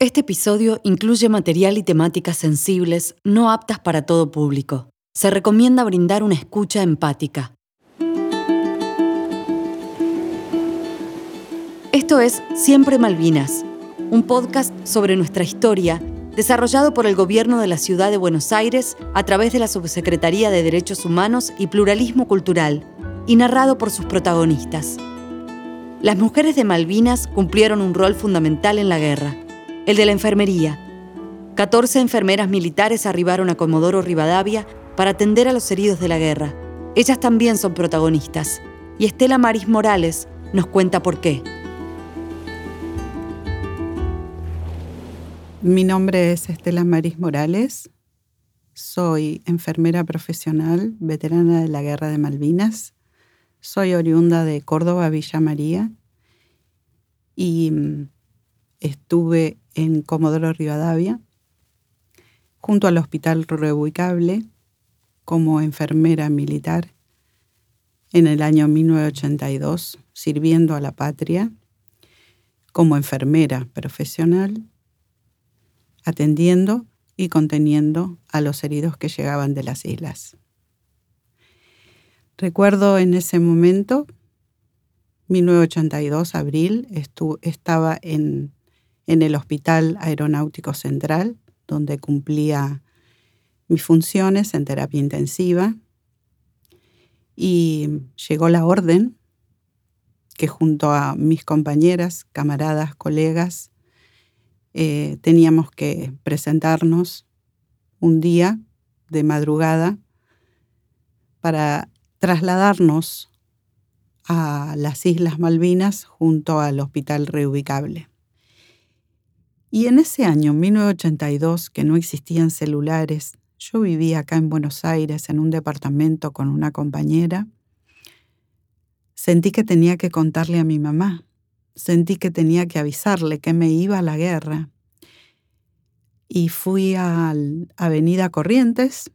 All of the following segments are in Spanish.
Este episodio incluye material y temáticas sensibles no aptas para todo público. Se recomienda brindar una escucha empática. Esto es Siempre Malvinas, un podcast sobre nuestra historia desarrollado por el Gobierno de la Ciudad de Buenos Aires a través de la Subsecretaría de Derechos Humanos y Pluralismo Cultural y narrado por sus protagonistas. Las mujeres de Malvinas cumplieron un rol fundamental en la guerra el de la enfermería. 14 enfermeras militares arribaron a Comodoro Rivadavia para atender a los heridos de la guerra. Ellas también son protagonistas. Y Estela Maris Morales nos cuenta por qué. Mi nombre es Estela Maris Morales. Soy enfermera profesional, veterana de la Guerra de Malvinas. Soy oriunda de Córdoba, Villa María. Y mm, estuve en Comodoro Rivadavia, junto al Hospital Reubicable, como enfermera militar en el año 1982, sirviendo a la patria como enfermera profesional, atendiendo y conteniendo a los heridos que llegaban de las islas. Recuerdo en ese momento, 1982, abril, estaba en en el Hospital Aeronáutico Central, donde cumplía mis funciones en terapia intensiva. Y llegó la orden que junto a mis compañeras, camaradas, colegas, eh, teníamos que presentarnos un día de madrugada para trasladarnos a las Islas Malvinas junto al Hospital Reubicable. Y en ese año, 1982, que no existían celulares, yo vivía acá en Buenos Aires en un departamento con una compañera, sentí que tenía que contarle a mi mamá, sentí que tenía que avisarle que me iba a la guerra. Y fui a Avenida Corrientes,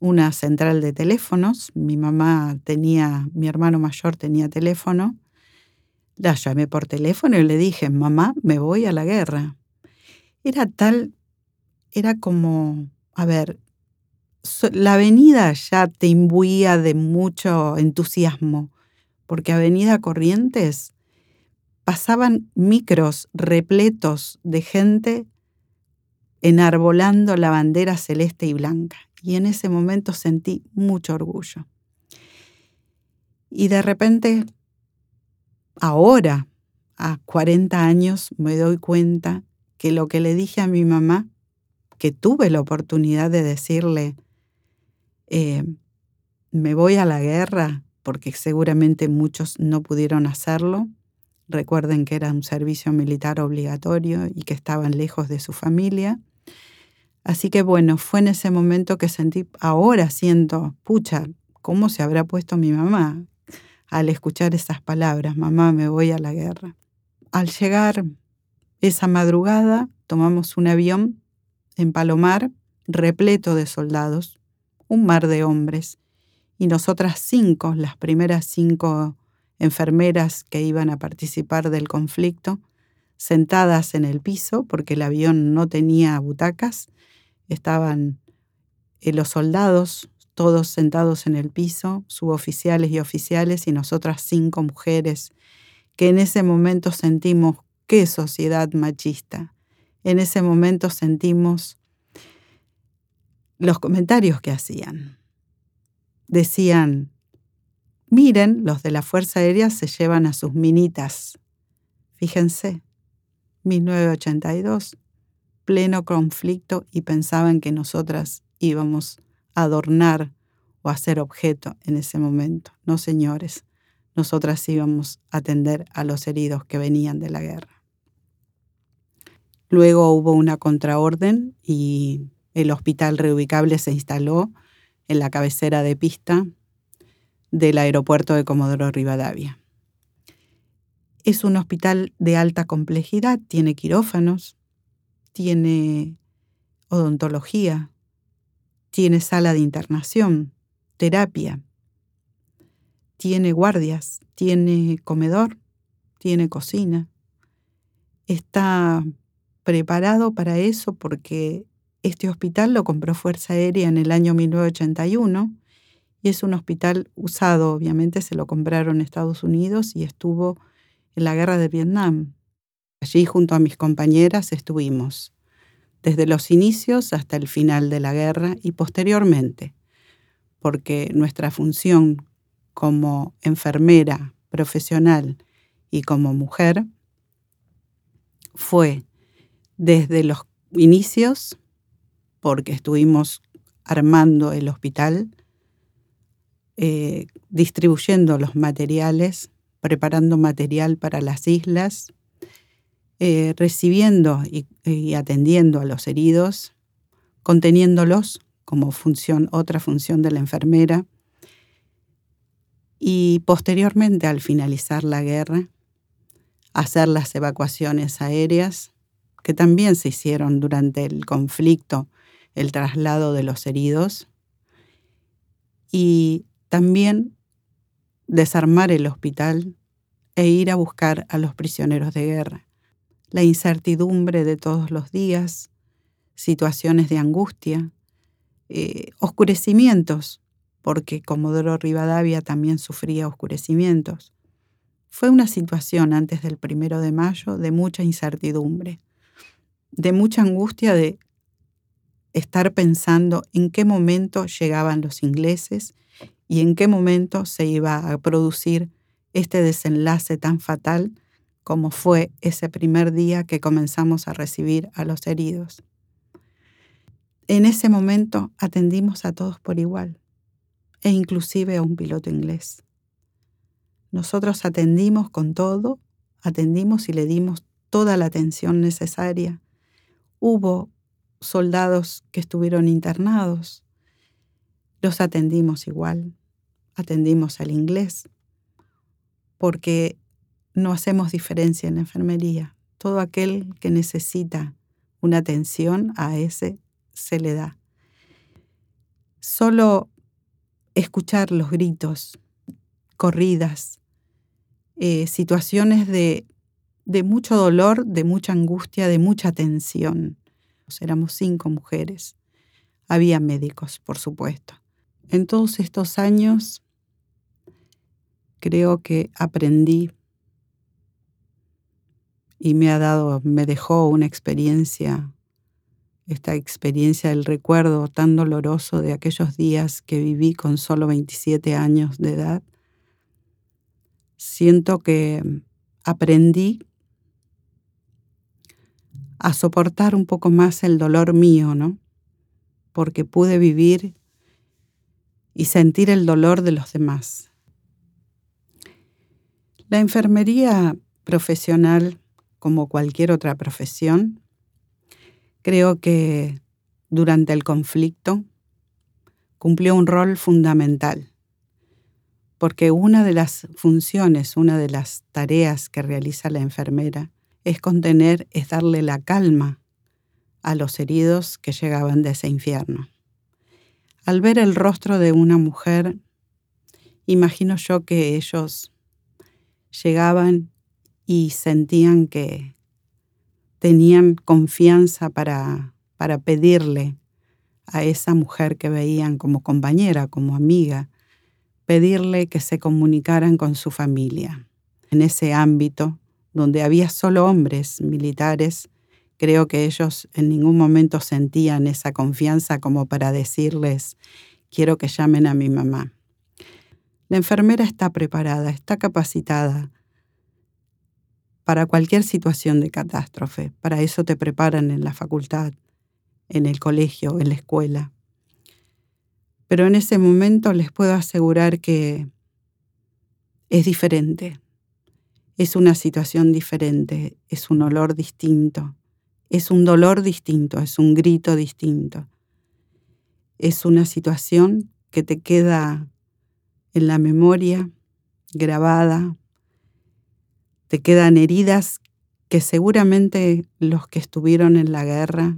una central de teléfonos, mi mamá tenía, mi hermano mayor tenía teléfono, la llamé por teléfono y le dije, mamá, me voy a la guerra. Era tal, era como, a ver, la avenida ya te imbuía de mucho entusiasmo, porque Avenida Corrientes pasaban micros repletos de gente enarbolando la bandera celeste y blanca. Y en ese momento sentí mucho orgullo. Y de repente ahora, a 40 años, me doy cuenta que lo que le dije a mi mamá, que tuve la oportunidad de decirle, eh, me voy a la guerra, porque seguramente muchos no pudieron hacerlo. Recuerden que era un servicio militar obligatorio y que estaban lejos de su familia. Así que bueno, fue en ese momento que sentí, ahora siento, pucha, ¿cómo se habrá puesto mi mamá? Al escuchar esas palabras, mamá, me voy a la guerra. Al llegar esa madrugada, tomamos un avión en Palomar repleto de soldados, un mar de hombres, y nosotras cinco, las primeras cinco enfermeras que iban a participar del conflicto, sentadas en el piso, porque el avión no tenía butacas, estaban eh, los soldados todos sentados en el piso, suboficiales y oficiales, y nosotras cinco mujeres, que en ese momento sentimos qué sociedad machista. En ese momento sentimos los comentarios que hacían. Decían, miren, los de la Fuerza Aérea se llevan a sus minitas. Fíjense, 1982, pleno conflicto y pensaban que nosotras íbamos adornar o hacer objeto en ese momento. No, señores, nosotras íbamos a atender a los heridos que venían de la guerra. Luego hubo una contraorden y el hospital reubicable se instaló en la cabecera de pista del aeropuerto de Comodoro Rivadavia. Es un hospital de alta complejidad, tiene quirófanos, tiene odontología, tiene sala de internación, terapia, tiene guardias, tiene comedor, tiene cocina. Está preparado para eso porque este hospital lo compró Fuerza Aérea en el año 1981 y es un hospital usado, obviamente se lo compraron Estados Unidos y estuvo en la guerra de Vietnam. Allí junto a mis compañeras estuvimos desde los inicios hasta el final de la guerra y posteriormente, porque nuestra función como enfermera profesional y como mujer fue desde los inicios, porque estuvimos armando el hospital, eh, distribuyendo los materiales, preparando material para las islas, eh, recibiendo y, atendiendo a los heridos, conteniéndolos como función, otra función de la enfermera, y posteriormente, al finalizar la guerra, hacer las evacuaciones aéreas, que también se hicieron durante el conflicto, el traslado de los heridos, y también desarmar el hospital e ir a buscar a los prisioneros de guerra la incertidumbre de todos los días, situaciones de angustia, eh, oscurecimientos, porque Comodoro Rivadavia también sufría oscurecimientos. Fue una situación antes del primero de mayo de mucha incertidumbre, de mucha angustia de estar pensando en qué momento llegaban los ingleses y en qué momento se iba a producir este desenlace tan fatal como fue ese primer día que comenzamos a recibir a los heridos. En ese momento atendimos a todos por igual, e inclusive a un piloto inglés. Nosotros atendimos con todo, atendimos y le dimos toda la atención necesaria. Hubo soldados que estuvieron internados, los atendimos igual, atendimos al inglés, porque no hacemos diferencia en la enfermería. Todo aquel que necesita una atención a ese se le da. Solo escuchar los gritos, corridas, eh, situaciones de, de mucho dolor, de mucha angustia, de mucha tensión. Éramos cinco mujeres. Había médicos, por supuesto. En todos estos años creo que aprendí y me ha dado, me dejó una experiencia, esta experiencia del recuerdo tan doloroso de aquellos días que viví con solo 27 años de edad. Siento que aprendí a soportar un poco más el dolor mío, ¿no? Porque pude vivir y sentir el dolor de los demás. La enfermería profesional como cualquier otra profesión. Creo que durante el conflicto cumplió un rol fundamental, porque una de las funciones, una de las tareas que realiza la enfermera es contener, es darle la calma a los heridos que llegaban de ese infierno. Al ver el rostro de una mujer, imagino yo que ellos llegaban y sentían que tenían confianza para, para pedirle a esa mujer que veían como compañera, como amiga, pedirle que se comunicaran con su familia. En ese ámbito, donde había solo hombres militares, creo que ellos en ningún momento sentían esa confianza como para decirles, quiero que llamen a mi mamá. La enfermera está preparada, está capacitada para cualquier situación de catástrofe. Para eso te preparan en la facultad, en el colegio, en la escuela. Pero en ese momento les puedo asegurar que es diferente. Es una situación diferente, es un olor distinto, es un dolor distinto, es un grito distinto. Es una situación que te queda en la memoria, grabada, te quedan heridas que seguramente los que estuvieron en la guerra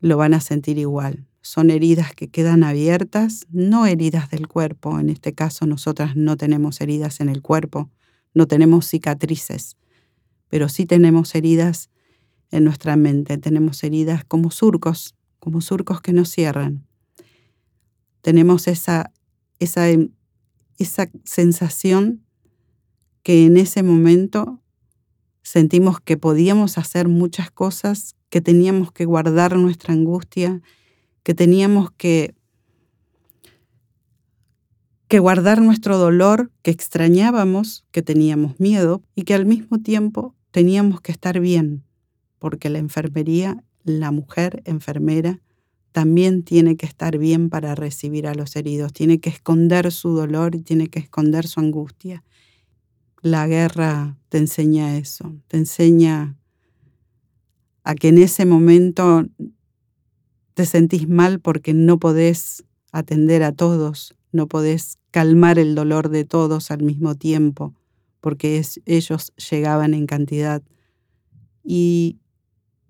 lo van a sentir igual. Son heridas que quedan abiertas, no heridas del cuerpo. En este caso nosotras no tenemos heridas en el cuerpo, no tenemos cicatrices, pero sí tenemos heridas en nuestra mente. Tenemos heridas como surcos, como surcos que no cierran. Tenemos esa, esa, esa sensación que en ese momento sentimos que podíamos hacer muchas cosas, que teníamos que guardar nuestra angustia, que teníamos que, que guardar nuestro dolor, que extrañábamos, que teníamos miedo y que al mismo tiempo teníamos que estar bien, porque la enfermería, la mujer enfermera, también tiene que estar bien para recibir a los heridos, tiene que esconder su dolor y tiene que esconder su angustia. La guerra te enseña eso, te enseña a que en ese momento te sentís mal porque no podés atender a todos, no podés calmar el dolor de todos al mismo tiempo, porque ellos llegaban en cantidad y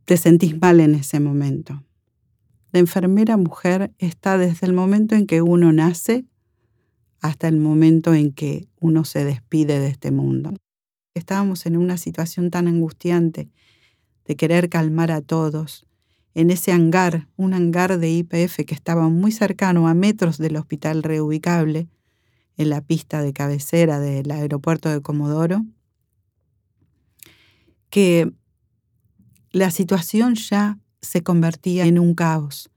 te sentís mal en ese momento. La enfermera mujer está desde el momento en que uno nace hasta el momento en que uno se despide de este mundo. Estábamos en una situación tan angustiante de querer calmar a todos, en ese hangar, un hangar de IPF que estaba muy cercano a metros del hospital reubicable, en la pista de cabecera del aeropuerto de Comodoro, que la situación ya se convertía en un caos,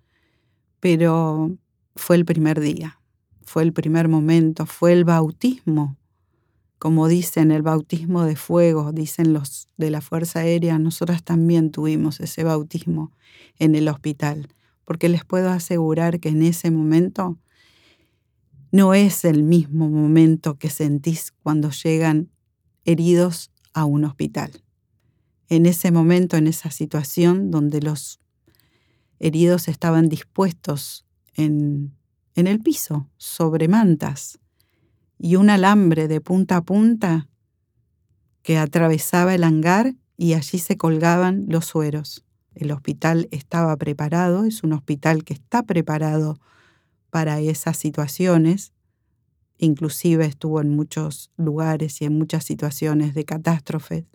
pero fue el primer día fue el primer momento, fue el bautismo. Como dicen, el bautismo de fuego, dicen los de la Fuerza Aérea, nosotras también tuvimos ese bautismo en el hospital, porque les puedo asegurar que en ese momento no es el mismo momento que sentís cuando llegan heridos a un hospital. En ese momento, en esa situación donde los heridos estaban dispuestos en en el piso, sobre mantas, y un alambre de punta a punta que atravesaba el hangar y allí se colgaban los sueros. El hospital estaba preparado, es un hospital que está preparado para esas situaciones, inclusive estuvo en muchos lugares y en muchas situaciones de catástrofes.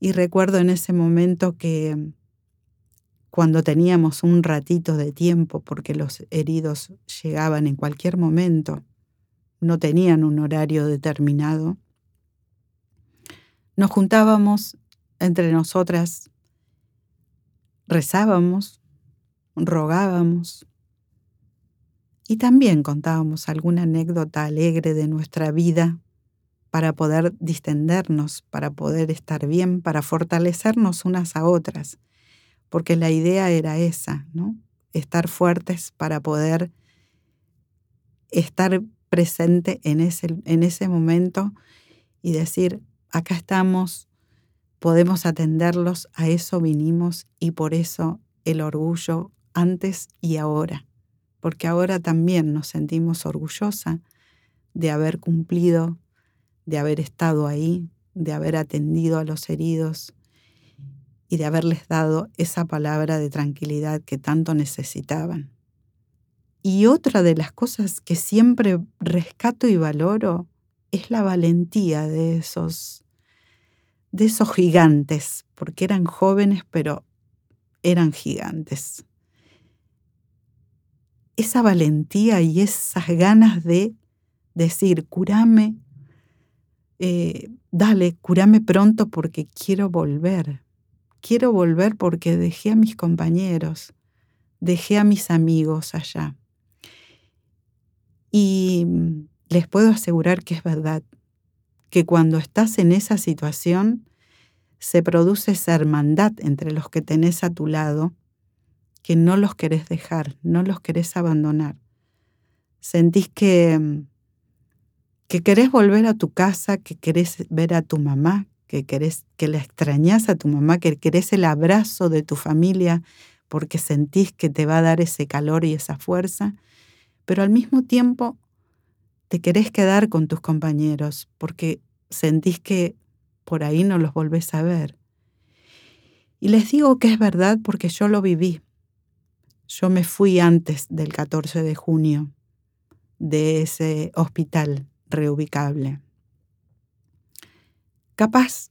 Y recuerdo en ese momento que cuando teníamos un ratito de tiempo, porque los heridos llegaban en cualquier momento, no tenían un horario determinado, nos juntábamos entre nosotras, rezábamos, rogábamos y también contábamos alguna anécdota alegre de nuestra vida para poder distendernos, para poder estar bien, para fortalecernos unas a otras porque la idea era esa, ¿no? Estar fuertes para poder estar presente en ese, en ese momento y decir, acá estamos, podemos atenderlos, a eso vinimos y por eso el orgullo antes y ahora, porque ahora también nos sentimos orgullosa de haber cumplido, de haber estado ahí, de haber atendido a los heridos, y de haberles dado esa palabra de tranquilidad que tanto necesitaban. Y otra de las cosas que siempre rescato y valoro es la valentía de esos de esos gigantes, porque eran jóvenes, pero eran gigantes. Esa valentía y esas ganas de decir, curame, eh, dale, curame pronto porque quiero volver quiero volver porque dejé a mis compañeros, dejé a mis amigos allá. Y les puedo asegurar que es verdad, que cuando estás en esa situación, se produce esa hermandad entre los que tenés a tu lado, que no los querés dejar, no los querés abandonar. Sentís que, que querés volver a tu casa, que querés ver a tu mamá, que querés, que la extrañas a tu mamá, que querés el abrazo de tu familia porque sentís que te va a dar ese calor y esa fuerza, pero al mismo tiempo te querés quedar con tus compañeros porque sentís que por ahí no los volvés a ver. Y les digo que es verdad porque yo lo viví. Yo me fui antes del 14 de junio de ese hospital reubicable. Capaz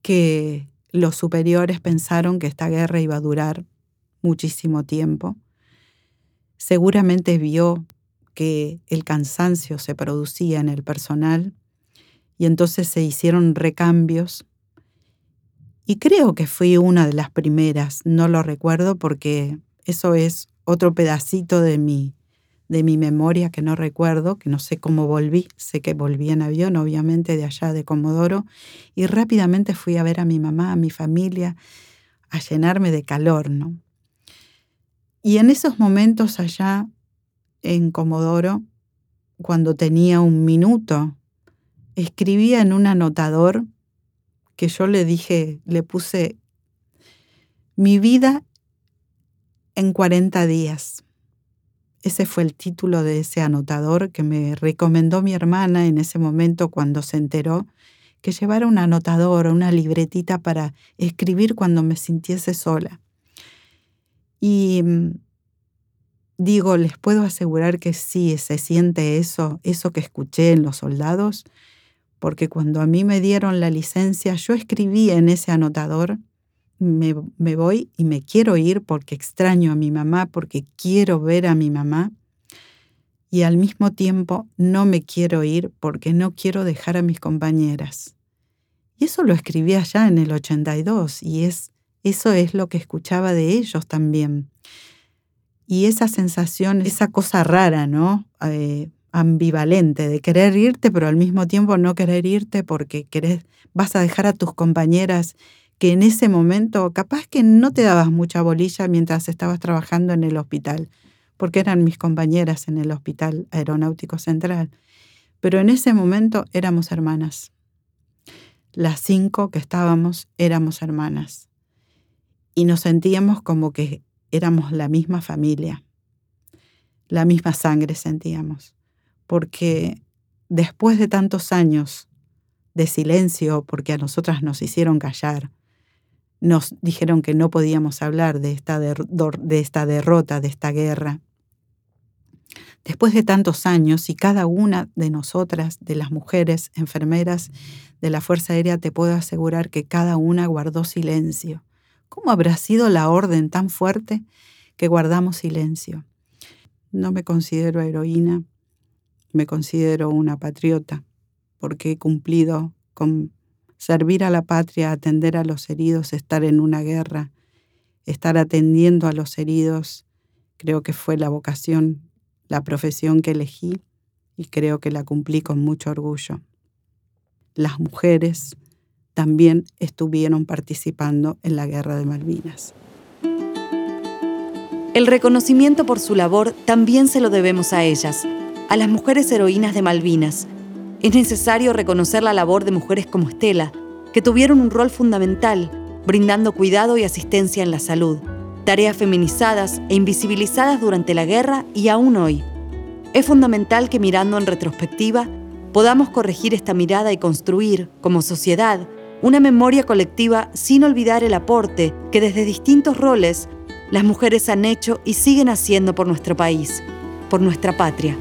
que los superiores pensaron que esta guerra iba a durar muchísimo tiempo. Seguramente vio que el cansancio se producía en el personal y entonces se hicieron recambios. Y creo que fui una de las primeras, no lo recuerdo porque eso es otro pedacito de mi, de mi memoria que no recuerdo, que no sé cómo volví, sé que volví en avión, obviamente de allá de Comodoro, y rápidamente fui a ver a mi mamá, a mi familia, a llenarme de calor, ¿no? Y en esos momentos allá en Comodoro, cuando tenía un minuto, escribía en un anotador que yo le dije, le puse mi vida en 40 días. Ese fue el título de ese anotador que me recomendó mi hermana en ese momento cuando se enteró que llevara un anotador o una libretita para escribir cuando me sintiese sola. Y mm, digo, les puedo asegurar que sí se siente eso, eso que escuché en los soldados, porque cuando a mí me dieron la licencia, yo escribí en ese anotador me, voy y me quiero ir porque extraño a mi mamá, porque quiero ver a mi mamá. Y al mismo tiempo no me quiero ir porque no quiero dejar a mis compañeras. Y eso lo escribí allá en el 82 y es, eso es lo que escuchaba de ellos también. Y esa sensación, esa cosa rara, ¿no? Eh, ambivalente de querer irte, pero al mismo tiempo no querer irte porque querés, vas a dejar a tus compañeras que en ese momento capaz que no te dabas mucha bolilla mientras estabas trabajando en el hospital, porque eran mis compañeras en el Hospital Aeronáutico Central, pero en ese momento éramos hermanas. Las cinco que estábamos éramos hermanas y nos sentíamos como que éramos la misma familia, la misma sangre sentíamos, porque después de tantos años de silencio, porque a nosotras nos hicieron callar, nos dijeron que no podíamos hablar de esta, esta derrota, de esta guerra. Después de tantos años y cada una de nosotras, de las mujeres enfermeras de la Fuerza Aérea, te puedo asegurar que cada una guardó silencio. ¿Cómo habrá sido la orden tan fuerte que guardamos silencio? No me considero heroína, me considero una patriota, porque he cumplido con servir a la patria, atender a los heridos, estar en una guerra, estar atendiendo a los heridos, creo que fue la vocación, la profesión que elegí y creo que la cumplí con mucho orgullo. Las mujeres también estuvieron participando en la guerra de Malvinas. El reconocimiento por su labor también se lo debemos a ellas, a las mujeres heroínas de Malvinas, es necesario reconocer la labor de mujeres como Estela, que tuvieron un rol fundamental, brindando cuidado y asistencia en la salud, tareas feminizadas e invisibilizadas durante la guerra y aún hoy. Es fundamental que mirando en retrospectiva podamos corregir esta mirada y construir, como sociedad, una memoria colectiva sin olvidar el aporte que desde distintos roles las mujeres han hecho y siguen haciendo por nuestro país, por nuestra patria.